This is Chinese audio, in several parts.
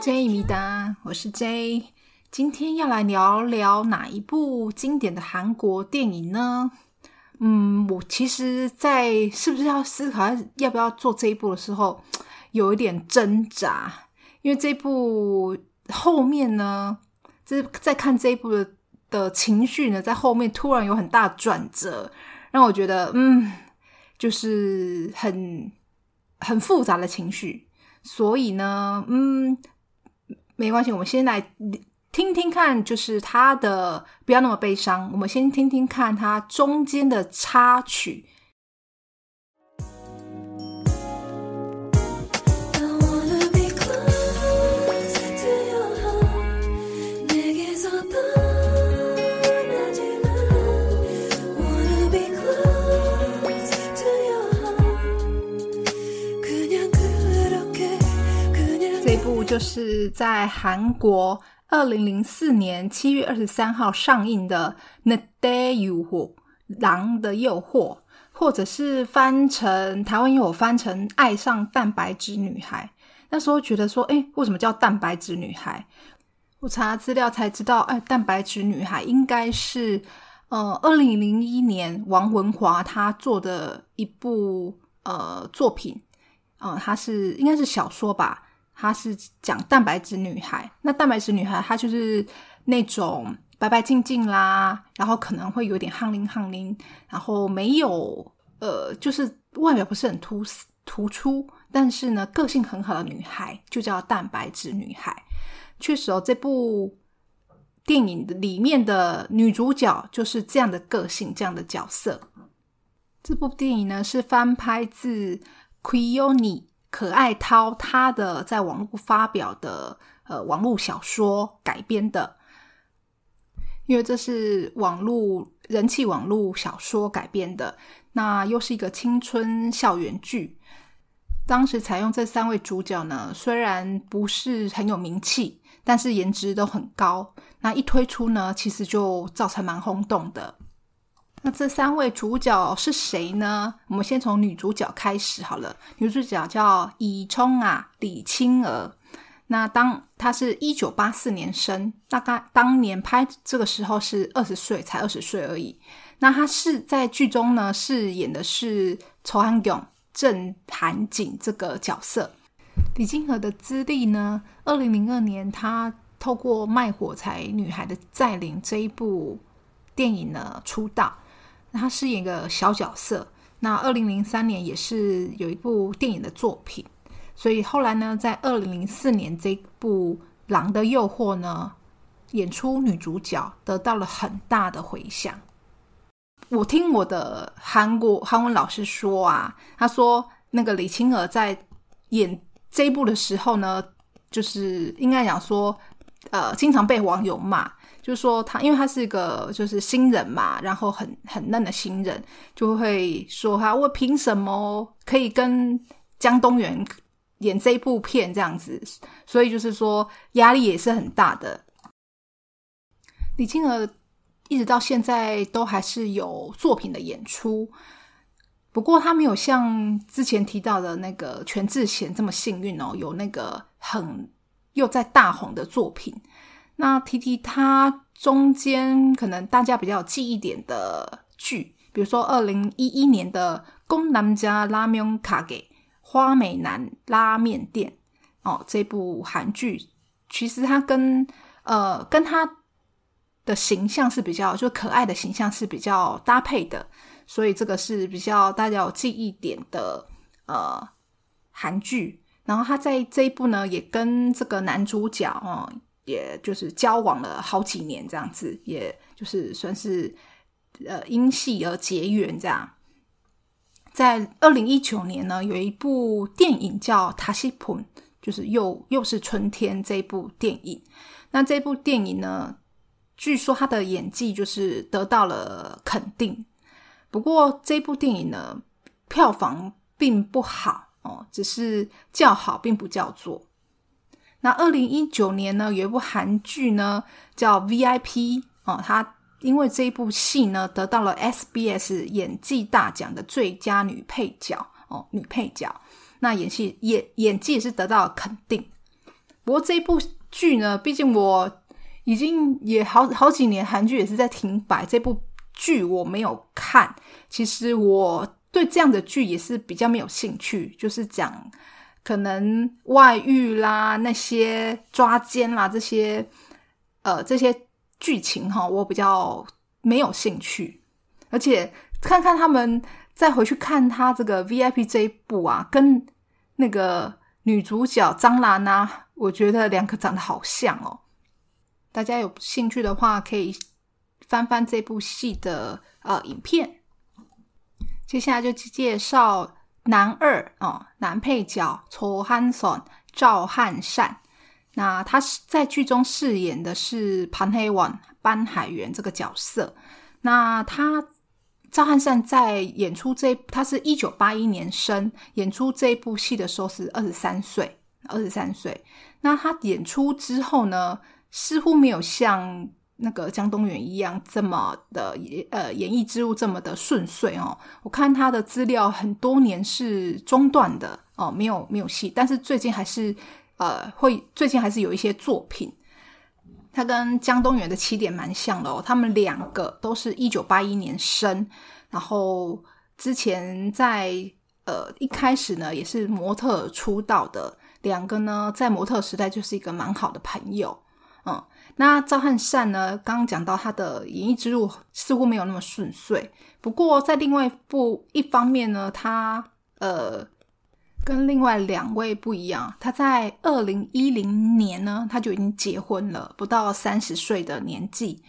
J 米达，我是 J，今天要来聊聊哪一部经典的韩国电影呢？嗯，我其实，在是不是要思考要不要做这一部的时候，有一点挣扎，因为这部后面呢，就是在看这一部的的情绪呢，在后面突然有很大转折，让我觉得，嗯，就是很很复杂的情绪，所以呢，嗯。没关系，我们先来听听看，就是他的不要那么悲伤。我们先听听看他中间的插曲。在韩国二零零四年七月二十三号上映的《The Day You》狼的诱惑，或者是翻成台湾有翻成《爱上蛋白质女孩》。那时候觉得说，哎，为什么叫蛋白质女孩？我查资料才知道，哎，蛋白质女孩应该是呃二零零一年王文华他做的一部呃作品，呃，他是应该是小说吧。她是讲蛋白质女孩，那蛋白质女孩她就是那种白白净净啦，然后可能会有点憨灵憨灵，然后没有呃，就是外表不是很突突出，但是呢个性很好的女孩，就叫蛋白质女孩。确实哦，这部电影里面的女主角就是这样的个性，这样的角色。这部电影呢是翻拍自 Quioni。可爱涛他的在网络发表的呃网络小说改编的，因为这是网络人气网络小说改编的，那又是一个青春校园剧。当时采用这三位主角呢，虽然不是很有名气，但是颜值都很高。那一推出呢，其实就造成蛮轰动的。那这三位主角是谁呢？我们先从女主角开始好了。女主角叫以聪啊，李青娥。那当她是一九八四年生，大概当年拍这个时候是二十岁，才二十岁而已。那她是在剧中呢饰演的是仇安勇郑韩景这个角色。李青娥的资历呢？二零零二年，她透过《卖火柴女孩的再临》这一部电影呢出道。他饰演一个小角色。那二零零三年也是有一部电影的作品，所以后来呢，在二零零四年这部《狼的诱惑》呢，演出女主角，得到了很大的回响。我听我的韩国韩文老师说啊，他说那个李青娥在演这一部的时候呢，就是应该讲说，呃，经常被网友骂。就是说他，因为他是一个就是新人嘛，然后很很嫩的新人，就会说他我凭什么可以跟江东元演这一部片这样子？所以就是说压力也是很大的。李青儿一直到现在都还是有作品的演出，不过他没有像之前提到的那个全智贤这么幸运哦，有那个很又在大红的作品。那提提他中间可能大家比较有记忆点的剧，比如说二零一一年的《宫南家拉面卡给花美男拉面店》哦，这部韩剧其实他跟呃跟他的形象是比较就可爱的形象是比较搭配的，所以这个是比较大家有记忆点的呃韩剧。然后他在这一部呢，也跟这个男主角哦。也就是交往了好几年，这样子，也就是算是呃因戏而结缘这样。在二零一九年呢，有一部电影叫《塔西普》，就是又又是春天这部电影。那这部电影呢，据说他的演技就是得到了肯定。不过这部电影呢，票房并不好哦，只是叫好并不叫座。那二零一九年呢，有一部韩剧呢叫《VIP》哦，它因为这一部戏呢得到了 SBS 演技大奖的最佳女配角哦，女配角。那演戏演演技也是得到了肯定。不过这一部剧呢，毕竟我已经也好好几年韩剧也是在停摆，这部剧我没有看。其实我对这样的剧也是比较没有兴趣，就是讲。可能外遇啦，那些抓奸啦，这些呃这些剧情哈，我比较没有兴趣。而且看看他们再回去看他这个 VIP 这一部啊，跟那个女主角张兰啊，我觉得两个长得好像哦。大家有兴趣的话，可以翻翻这部戏的呃影片。接下来就介绍。男二哦，男配角曹汉顺、赵汉善。那他是在剧中饰演的是潘黑王班海源这个角色。那他赵汉善在演出这，他是一九八一年生，演出这部戏的时候是二十三岁，二十三岁。那他演出之后呢，似乎没有像。那个江东远一样这么的呃演艺之路这么的顺遂哦，我看他的资料很多年是中断的哦，没有没有戏，但是最近还是呃会最近还是有一些作品。他跟江东远的起点蛮像的哦，他们两个都是一九八一年生，然后之前在呃一开始呢也是模特出道的，两个呢在模特时代就是一个蛮好的朋友，那赵汉善呢？刚刚讲到他的演艺之路似乎没有那么顺遂。不过在另外一部一方面呢，他呃跟另外两位不一样。他在二零一零年呢，他就已经结婚了，不到三十岁的年纪，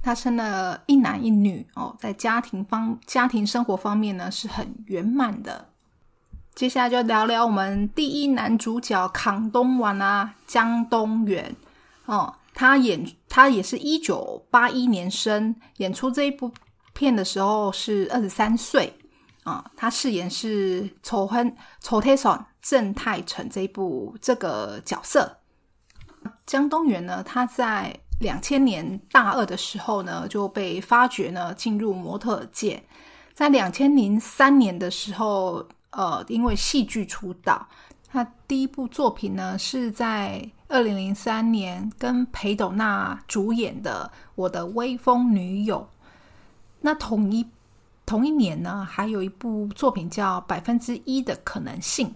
他生了一男一女哦，在家庭方家庭生活方面呢是很圆满的。接下来就聊聊我们第一男主角康东完啊，江东元哦。他演他也是一九八一年生，演出这一部片的时候是二十三岁啊。他饰演是丑亨丑泰爽郑泰成这一部这个角色。江东元呢，他在两千年大二的时候呢就被发掘呢进入模特界，在两千零三年的时候，呃，因为戏剧出道。他第一部作品呢是在。二零零三年跟裴斗娜主演的《我的威风女友》，那同一同一年呢，还有一部作品叫《百分之一的可能性》，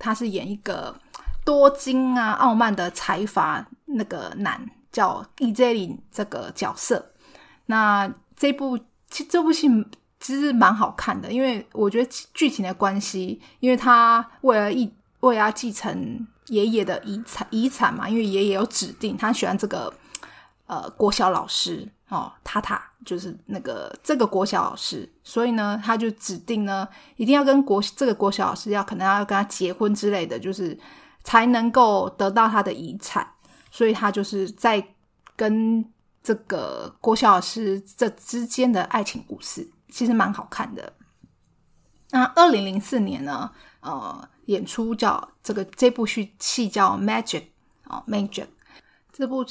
他是演一个多金啊、傲慢的财阀那个男，叫易杰林这个角色。那这部其实这部戏其实蛮好看的，因为我觉得剧情的关系，因为他为了一为了继承。爷爷的遗产遗产嘛，因为爷爷有指定他喜欢这个呃国小老师哦，塔塔就是那个这个国小老师，所以呢，他就指定呢一定要跟国这个国小老师要可能要跟他结婚之类的，就是才能够得到他的遗产，所以他就是在跟这个国小老师这之间的爱情故事，其实蛮好看的。那二零零四年呢，呃。演出叫这个这部戏戏叫《Magic》哦，《Magic》这部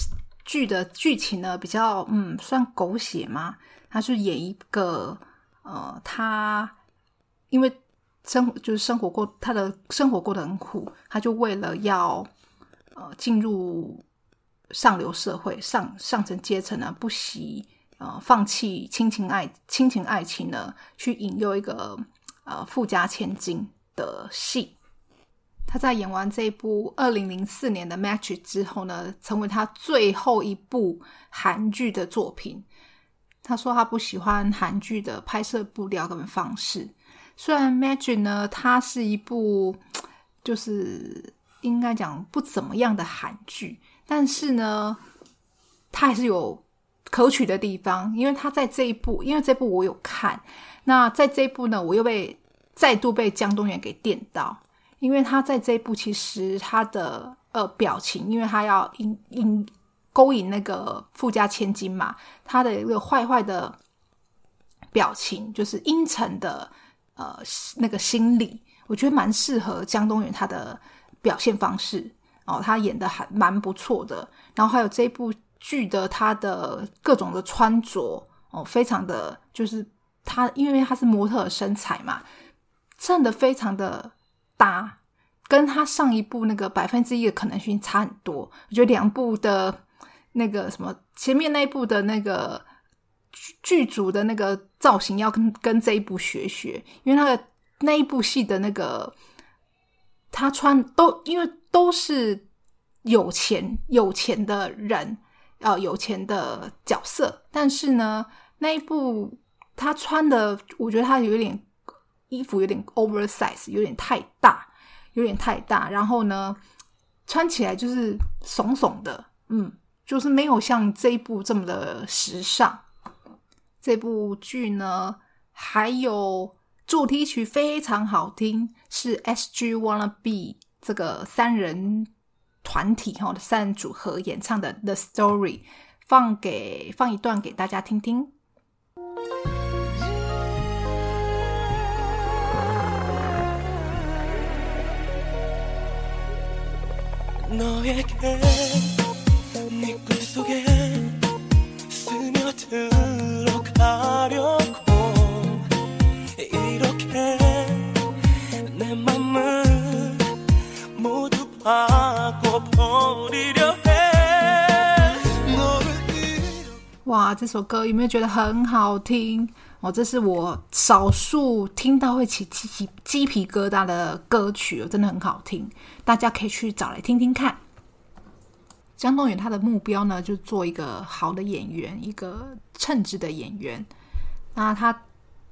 剧的剧情呢比较嗯算狗血吗？他是演一个呃，他因为生就是生活过他的生活过得很苦，他就为了要呃进入上流社会上上层阶层呢，不惜呃放弃亲情爱亲情爱情呢，去引诱一个呃富家千金的戏。他在演完这一部二零零四年的《Match》之后呢，成为他最后一部韩剧的作品。他说他不喜欢韩剧的拍摄布料跟方式。虽然《Match》呢，它是一部就是应该讲不怎么样的韩剧，但是呢，它还是有可取的地方。因为他在这一部，因为这部我有看，那在这一部呢，我又被再度被江东元给电到。因为他在这一部，其实他的呃表情，因为他要引引勾引那个富家千金嘛，他的一个坏坏的表情，就是阴沉的呃那个心理，我觉得蛮适合江东元他的表现方式哦，他演的还蛮不错的。然后还有这部剧的他的各种的穿着哦，非常的就是他因为他是模特身材嘛，真的非常的搭，跟他上一部那个百分之一的可能性差很多。我觉得两部的那个什么前面那一部的那个剧组的那个造型要跟跟这一部学学，因为那个那一部戏的那个。他穿都因为都是有钱有钱的人，呃，有钱的角色，但是呢，那一部他穿的，我觉得他有点衣服有点 oversize，有点太大，有点太大，然后呢，穿起来就是怂怂的，嗯，就是没有像这一部这么的时尚。这部剧呢，还有。主题曲非常好听，是 S.G. Wanna Be 这个三人团体哈的三人组合演唱的《The Story》，放给放一段给大家听听。 哇，这首歌有没有觉得很好听？ 哦，这是我少数听到会起鸡鸡鸡皮疙瘩的歌曲，真的很好听，大家可以去找来听听看。江东远他的目标呢，就做一个好的演员，一个称职的演员。那他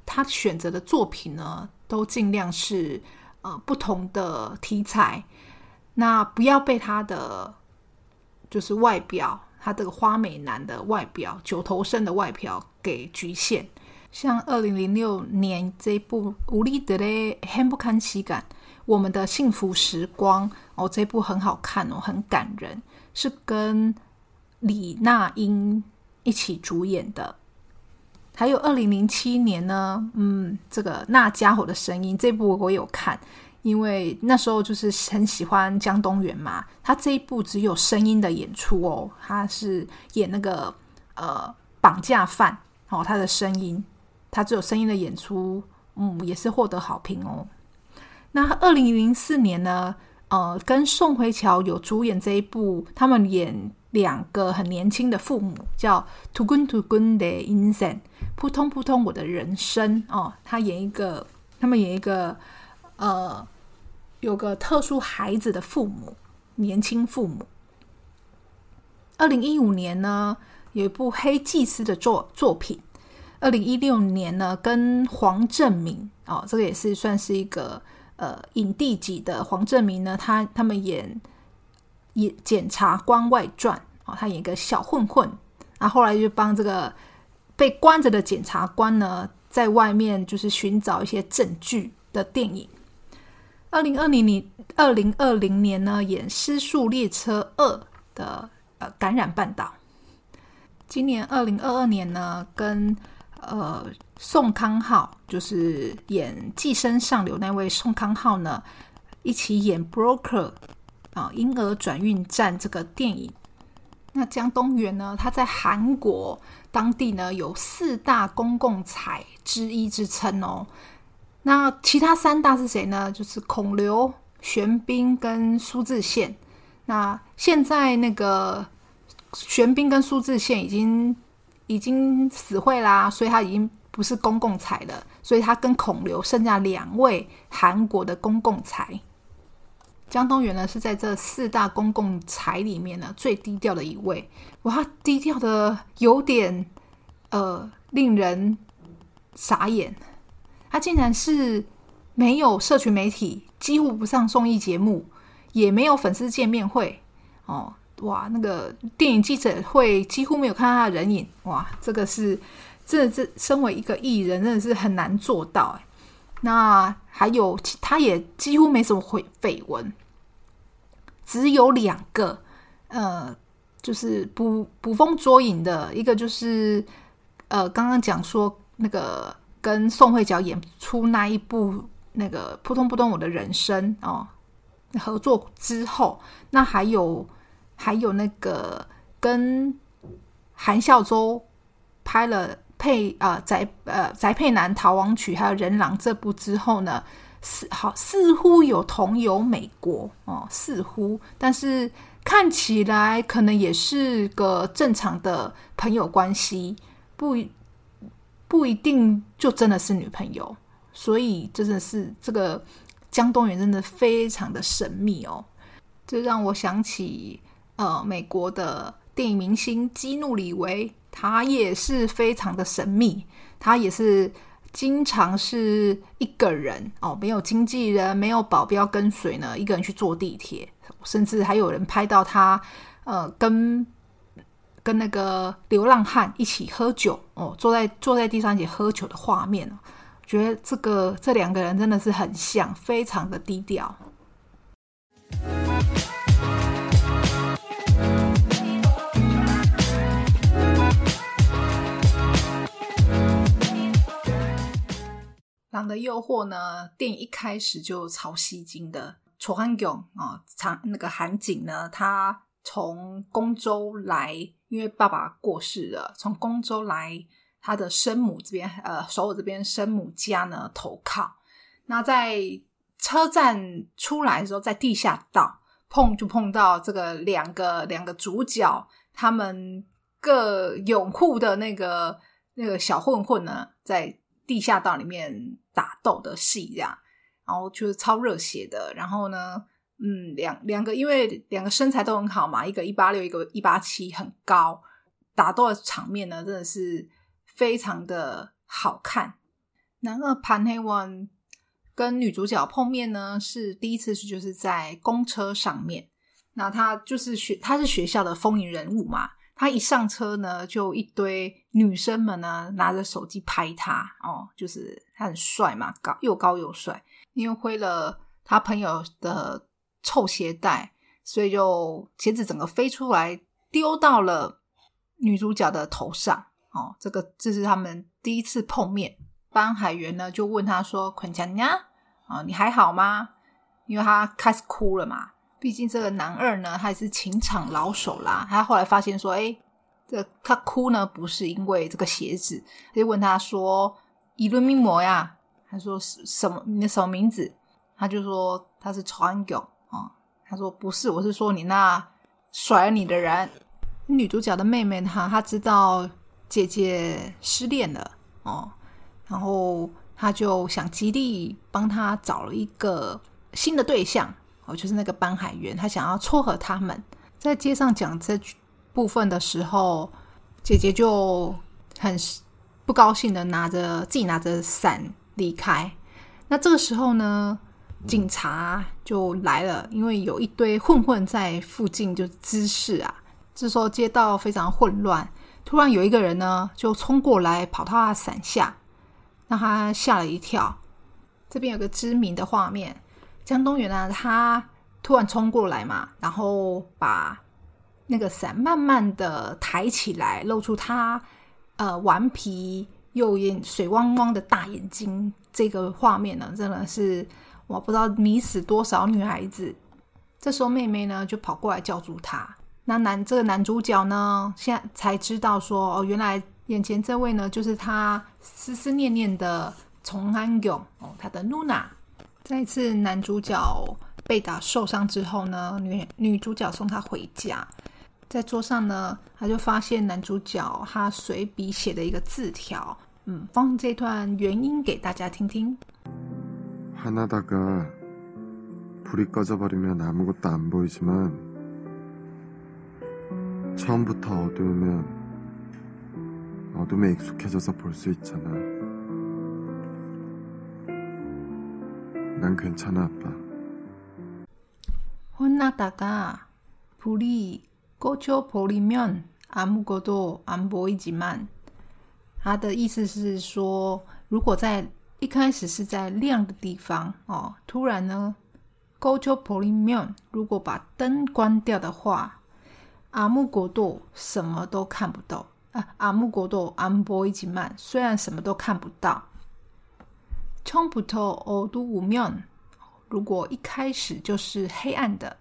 他选择的作品呢，都尽量是呃不同的题材，那不要被他的就是外表。他这个花美男的外表、九头身的外表给局限，像二零零六年这部《无力的嘞很不堪其感》，我们的幸福时光哦，这部很好看哦，很感人，是跟李娜英一起主演的。还有二零零七年呢，嗯，这个那家伙的声音这部我有看。因为那时候就是很喜欢江东元嘛，他这一部只有声音的演出哦，他是演那个呃绑架犯哦，他的声音，他只有声音的演出，嗯，也是获得好评哦。那二零零四年呢，呃，跟宋慧乔有主演这一部，他们演两个很年轻的父母，叫《To Gun To Gun 的 Insen》，扑通扑通我的人生哦，他演一个，他们演一个。呃，有个特殊孩子的父母，年轻父母。二零一五年呢，有一部黑祭司的作作品。二零一六年呢，跟黄正明哦，这个也是算是一个呃影帝级的黄正明呢，他他们演演检察官外传哦，他演一个小混混，然后后来就帮这个被关着的检察官呢，在外面就是寻找一些证据的电影。二零二零年，二零二零年呢，演《失速列车二》的呃感染半岛。今年二零二二年呢，跟呃宋康昊，就是演《寄生上流》那位宋康昊呢，一起演《Broker》啊，婴儿转运站这个电影。那江东元呢，他在韩国当地呢有四大公共财之一之称哦。那其他三大是谁呢？就是孔刘、玄彬跟苏志燮。那现在那个玄彬跟苏志燮已经已经死会啦，所以他已经不是公共财了。所以他跟孔刘剩下两位韩国的公共财。江东元呢是在这四大公共财里面呢最低调的一位。哇，低调的有点呃令人傻眼。他竟然是没有社群媒体，几乎不上综艺节目，也没有粉丝见面会哦，哇，那个电影记者会几乎没有看到他的人影，哇，这个是这这身为一个艺人，真的是很难做到哎。那还有，他也几乎没什么绯绯闻，只有两个，呃，就是捕捕风捉影的一个，就是呃，刚刚讲说那个。跟宋慧乔演出那一部那个扑通扑通我的人生哦，合作之后，那还有还有那个跟韩孝周拍了配呃宅呃宅配男逃亡曲，还有人狼这部之后呢，似好似乎有同游美国哦，似乎，但是看起来可能也是个正常的朋友关系，不不一定就真的是女朋友，所以真的是这个。江东元真的非常的神秘哦，这让我想起呃美国的电影明星基努里维，他也是非常的神秘，他也是经常是一个人哦，没有经纪人，没有保镖跟随呢，一个人去坐地铁，甚至还有人拍到他呃跟跟那个流浪汉一起喝酒哦，坐在坐在地上一起喝酒的画面觉得这个这两个人真的是很像，非常的低调。的诱惑呢？电影一开始就超吸睛的。楚汉炯啊，长那个韩景呢，他从公州来，因为爸爸过世了，从公州来。他的生母这边，呃，首尔这边生母家呢投靠。那在车站出来的时候，在地下道碰就碰到这个两个两个主角，他们各拥护的那个那个小混混呢，在地下道里面打斗的戏，这样，然后就是超热血的。然后呢，嗯，两两个因为两个身材都很好嘛，一个一八六，一个一八七，很高，打斗的场面呢，真的是。非常的好看。然后潘黑文跟女主角碰面呢，是第一次是就是在公车上面。那他就是学他是学校的风云人物嘛。他一上车呢，就一堆女生们呢拿着手机拍他哦，就是他很帅嘛，高又高又帅。因为挥了他朋友的臭鞋带，所以就鞋子整个飞出来，丢到了女主角的头上。哦，这个这是他们第一次碰面。班海源呢就问他说：“捆强呀，啊，你还好吗？”因为他开始哭了嘛。毕竟这个男二呢，他也是情场老手啦。他后来发现说：“哎，这他哭呢不是因为这个鞋子。”他就问他说：“伊伦密模呀？”他说：“什么？你的什么名字？”他就说：“他是曹安九啊。”他说：“不是，我是说你那甩了你的人。”女主角的妹妹哈，她知道。姐姐失恋了哦，然后她就想极力帮他找了一个新的对象哦，就是那个班海员，他想要撮合他们。在街上讲这部分的时候，姐姐就很不高兴的拿着自己拿着伞离开。那这个时候呢，警察就来了，因为有一堆混混在附近就滋事啊。这时候街道非常混乱。突然有一个人呢，就冲过来跑到他伞下，让他吓了一跳。这边有个知名的画面，江东元呢，他突然冲过来嘛，然后把那个伞慢慢的抬起来，露出他呃顽皮又眼水汪汪的大眼睛。这个画面呢，真的是我不知道迷死多少女孩子。这时候妹妹呢，就跑过来叫住他。那男这个男主角呢，现在才知道说哦，原来眼前这位呢，就是他思思念念的崇安勇哦，他的露娜。再一次男主角被打受伤之后呢，女女主角送他回家，在桌上呢，他就发现男主角他随笔写的一个字条，嗯，放这段原因给大家听听。하나다가불이꺼져버리면아무것도안보이지만 처음부터 어두우면 어둠에 익숙해져서 볼 수 있잖아. 난 괜찮아, 아빠. 혼나다가 불이 꺼져 버리면 아무것도 안 보이지만 他的意思是说，如果在一开始是在亮的地方哦，突然呢，꺼져버리면如果把灯关掉的话。阿木国度什么都看不到啊！阿木国度安波伊吉曼虽然什么都看不到，冲不透欧都无面。 如果一开始就是黑暗的，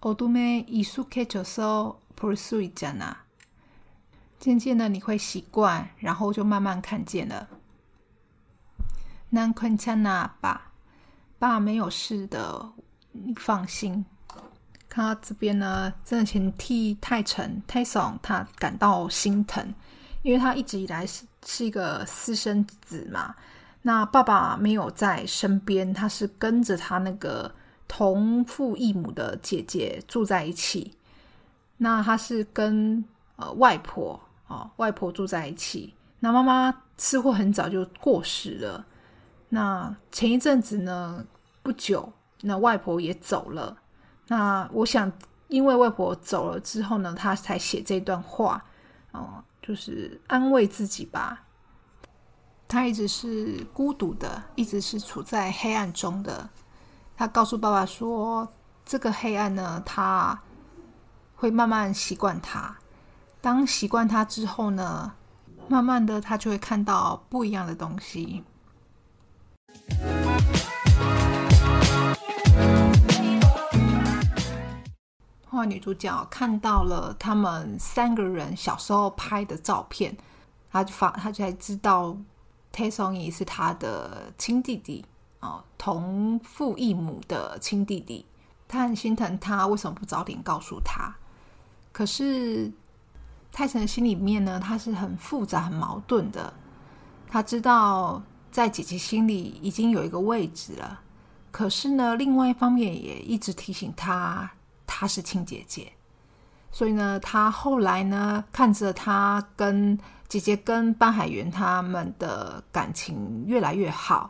어둠에익숙해져서볼수있잖 아。 渐渐的你会习惯，然后就慢慢看见了。난괜찮아爸，爸没有事的，你放心。看到这边呢，真的请替泰臣泰松他感到心疼，因为他一直以来是是一个私生子嘛。那爸爸没有在身边，他是跟着他那个 同父异母的姐姐住在一起。那她是跟呃外婆哦，外婆住在一起。那妈妈似乎很早就过世了。那前一阵子呢，不久，那外婆也走了。那我想，因为外婆走了之后呢，他才写这段话，哦，就是安慰自己吧。他一直是孤独的，一直是处在黑暗中的。他告诉爸爸说：“这个黑暗呢，他会慢慢习惯它。当习惯它之后呢，慢慢的他就会看到不一样的东西。”后来女主角看到了他们三个人小时候拍的照片，她就发，她才知道 t a s o n g 是他的亲弟弟哦，同父异母的亲弟弟。他很心疼他，为什么不早点告诉他？可是泰臣心里面呢，他是很复杂、很矛盾的。他知道在姐姐心里已经有一个位置了，可是呢，另外一方面也一直提醒他。她是亲姐姐，所以呢，他后来呢，看着他跟姐姐跟班海源他们的感情越来越好，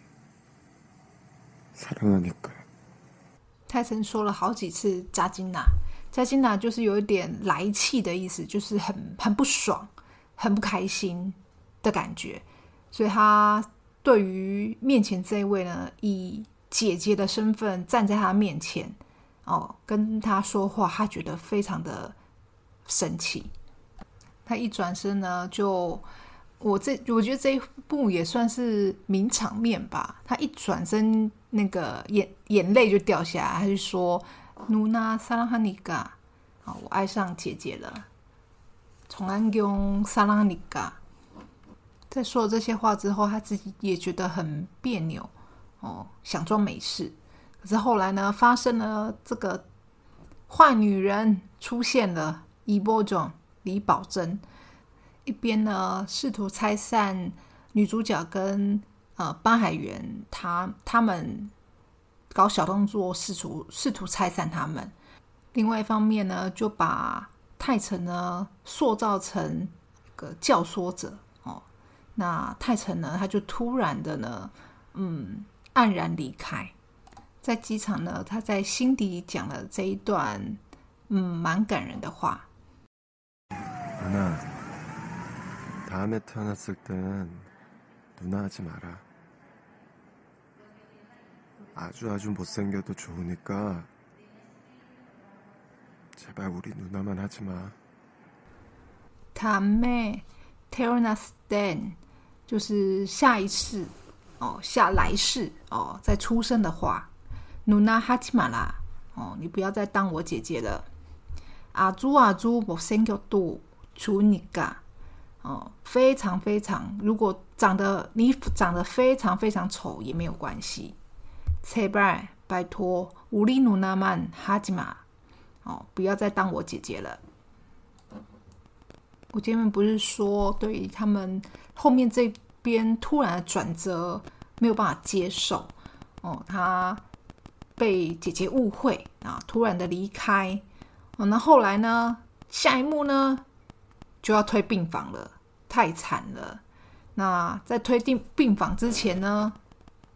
泰森说了好几次扎金娜，扎金娜就是有一点来气的意思，就是很很不爽，很不开心的感觉，所以他对于面前这一位呢，以姐姐的身份站在他面前。哦，跟他说话，他觉得非常的生气。他一转身呢，就我这我觉得这一部也算是名场面吧。他一转身，那个眼眼泪就掉下来，他就说：“努娜萨拉哈尼嘎，啊，我爱上姐姐了。”从安用萨拉哈尼嘎，在说了这些话之后，他自己也觉得很别扭，哦，想装没事。可是后来呢，发生了这个坏女人出现了，伊波种李宝珍一边呢试图拆散女主角跟呃班海源，他他们搞小动作试图试图拆散他们；另外一方面呢，就把泰臣呢塑造成个教唆者哦。那泰臣呢，他就突然的呢，嗯，黯然离开。在机场呢，他在心底讲了这一段，嗯，蛮感人的话。누나다음에태어났을땐누나하지마라 아주아주못생겨도좋으니까제발우리누나만하지마다음에태어났을땐就是下一次哦，下来世哦，在出生的话。努娜哈奇玛拉，哦，你不要再当我姐姐了。阿朱阿朱，我生个度处你噶，哦，非常非常，如果长得你长得非常非常丑也没有关系。 切拜拜托，无力努纳曼哈吉玛，哦，不要再当我姐姐了。我前面不是说对他们后面这边突然的转折没有办法接受，哦，他。被姐姐误会啊，突然的离开。哦，那后来呢？下一幕呢，就要推病房了，太惨了。那在推进病房之前呢，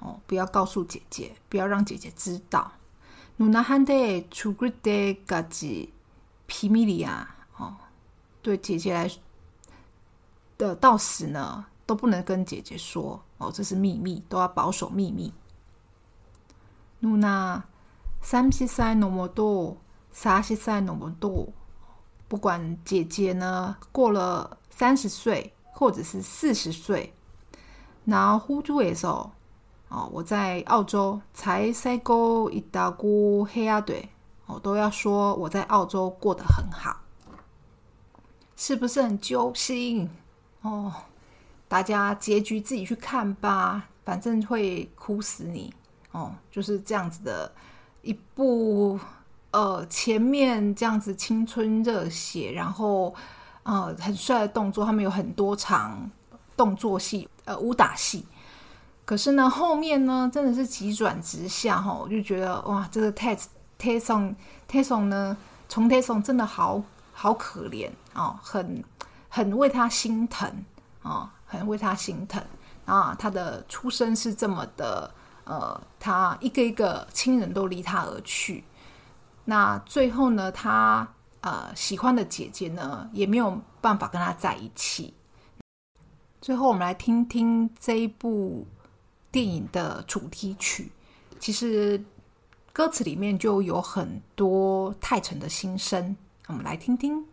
哦，不要告诉姐姐，不要让姐姐知道。누나한테죽을때까지비밀이야哦，对姐姐来的到死呢都不能跟姐姐说哦，这是秘密，都要保守秘密。누나三十岁那么多，三十岁那么多，不管姐姐呢过了三十岁或者是四十岁，那호주에서 哦，我在澳洲才塞过一大股黑鸭队，我都要说我在澳洲过得很好，是不是很揪心？哦，大家结局自己去看吧，反正会哭死你哦，就是这样子的一部呃，前面这样子青春热血，然后呃很帅的动作，他们有很多场动作戏，呃武打戏。可是呢，后面呢，真的是急转直下哈，我就觉得哇，这个 Tes Tesson Tesson 呢，从 Tesson 真的好好可怜哦，很很为他心疼哦，很为他心疼啊。他的出生是这么的，呃，他一个一个亲人都离他而去，那最后呢，他呃喜欢的姐姐呢，也没有办法跟他在一起。最后，我们来听听这一部。电影的主题曲，其实歌词里面就有很多泰城的心声，我们来听听。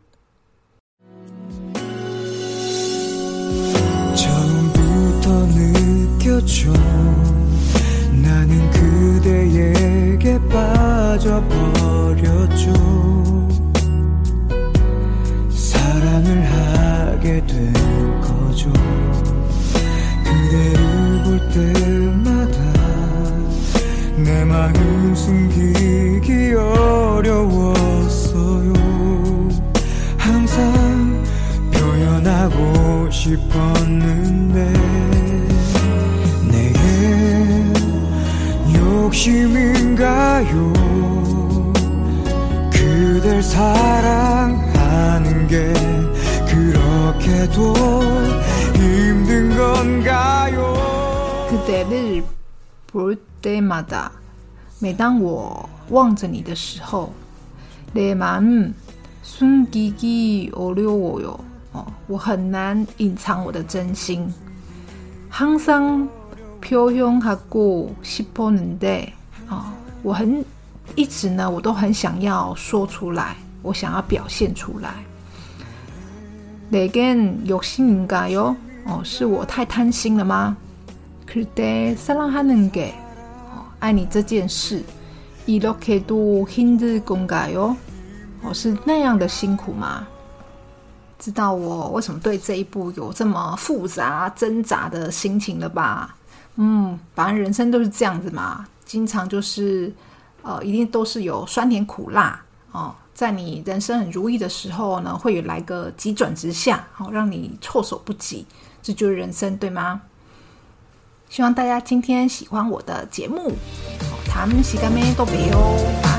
每当我望着你的时候，내마음숨기기어려워요。哦，我很难隐藏我的真心。항상표현하고싶었는데，哦，我很一直呢，我都很想要说出来，我想要表现出来。내겐욕심인가요？哦，是我太贪心了吗？그대사랑하는 게， 哦， 爱你这件事，이렇게도힘들건가요？ 哦，是那样的辛苦吗？知道我为什么对这一部有这么复杂挣扎的心情了吧？嗯，反正人生都是这样子嘛，经常就是呃，一定都是有酸甜苦辣哦。在你人生很如意的时候呢，会有来个急转直下，好、让你措手不及，这就是人生，对吗？ 希望大家今天喜欢我的节目，哦，他们西干咩都别哦。